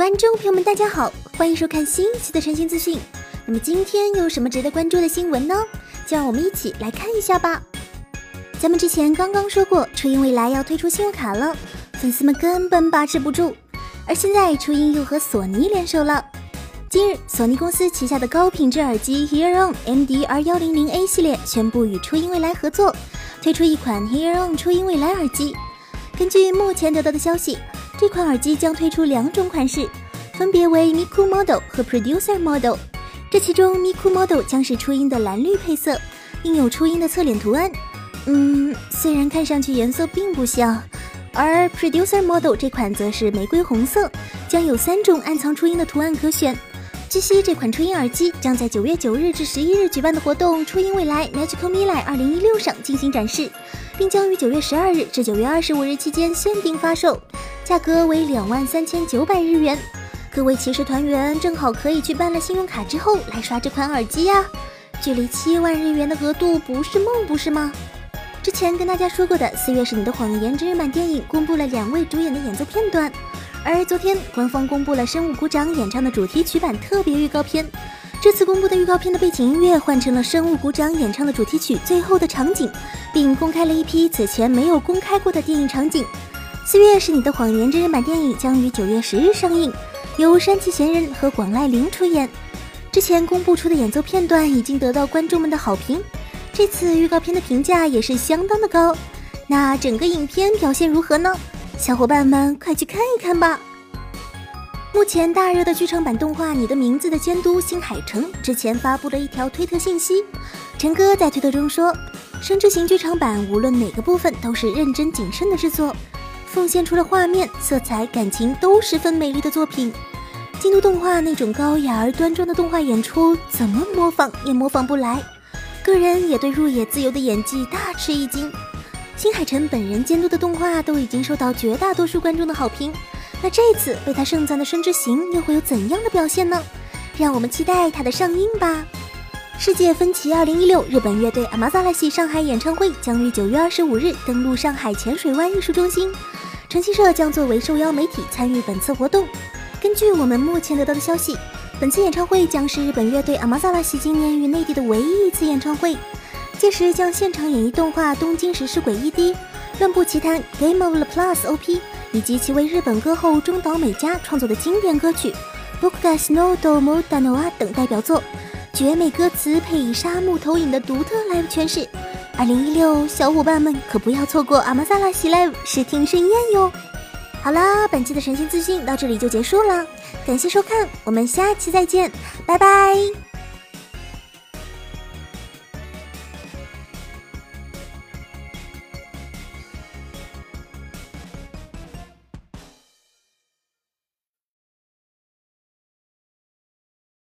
观众朋友们，大家好，欢迎收看新一期的晨星资讯。那么今天有什么值得关注的新闻呢？就让我们一起来看一下吧。咱们之前刚刚说过，初音未来要推出信用卡了，粉丝们根本把持不住。而现在，初音又和索尼联手了。今日，索尼公司旗下的高品质耳机 Hearon MDR100A 系列宣布与初音未来合作，推出一款 Hearon 初音未来耳机。根据目前得到的消息。这款耳机将推出两种款式，分别为 Miku Model 和 Producer Model。这其中 Miku Model 将是初音的蓝绿配色，印有初音的侧脸图案。嗯，虽然看上去颜色并不像。而 Producer Model 这款则是玫瑰红色，将有三种暗藏初音的图案可选。据悉，这款初音耳机将在九月九日至十一日举办的活动“初音未来 Magical Mirai 二零一六”上进行展示，并将于九月十二日至九月二十五日期间限定发售。价格为两万三千九百日元，各位骑士团员正好可以去办了信用卡之后来刷这款耳机呀！距离七万日元的额度不是梦，不是吗？之前跟大家说过的《四月是你的谎言》真人版电影公布了两位主演的演奏片段，而昨天官方公布了生物鼓掌演唱的主题曲版特别预告片。这次公布的预告片的背景音乐换成了生物鼓掌演唱的主题曲最后的场景，并公开了一批此前没有公开过的电影场景。四月是你的谎言真人版电影将于九月十日上映，由山崎贤人和广濑铃出演。之前公布出的演奏片段已经得到观众们的好评，这次预告片的评价也是相当的高。那整个影片表现如何呢？小伙伴们快去看一看吧。目前大热的剧场版动画《你的名字》的监督新海诚之前发布了一条推特信息，陈哥在推特中说，生之行剧场版无论哪个部分都是认真谨慎的制作。奉献出了画面、色彩、感情都十分美丽的作品。京都动画那种高雅而端庄的动画演出，怎么模仿也模仿不来。个人也对入野自由的演技大吃一惊。新海诚本人监督的动画都已经受到绝大多数观众的好评，那这次被他盛赞的《生之行》又会有怎样的表现呢？让我们期待它的上映吧。世界分歧二零一六日本乐队阿玛萨拉系上海演唱会将于九月二十五日登陆上海浅水湾艺术中心。晨曦社将作为受邀媒体参与本次活动。根据我们目前得到的消息，本次演唱会将是日本乐队阿玛萨拉西今年与内地的唯一一次演唱会。届时将现场演绎动画《东京食尸鬼 ED》、《乱步奇谭 Game of the Plus OP》，以及其为日本歌后中岛美嘉创作的经典歌曲《Bokuga Snow do Modanoa》等代表作，绝美歌词配以沙漠投影的独特 live 诠释。二零一六，小伙伴们可不要错过阿玛萨拉喜 live 视听盛宴哟！好啦，本期的神仙资讯到这里就结束了，感谢收看，我们下期再见，拜拜。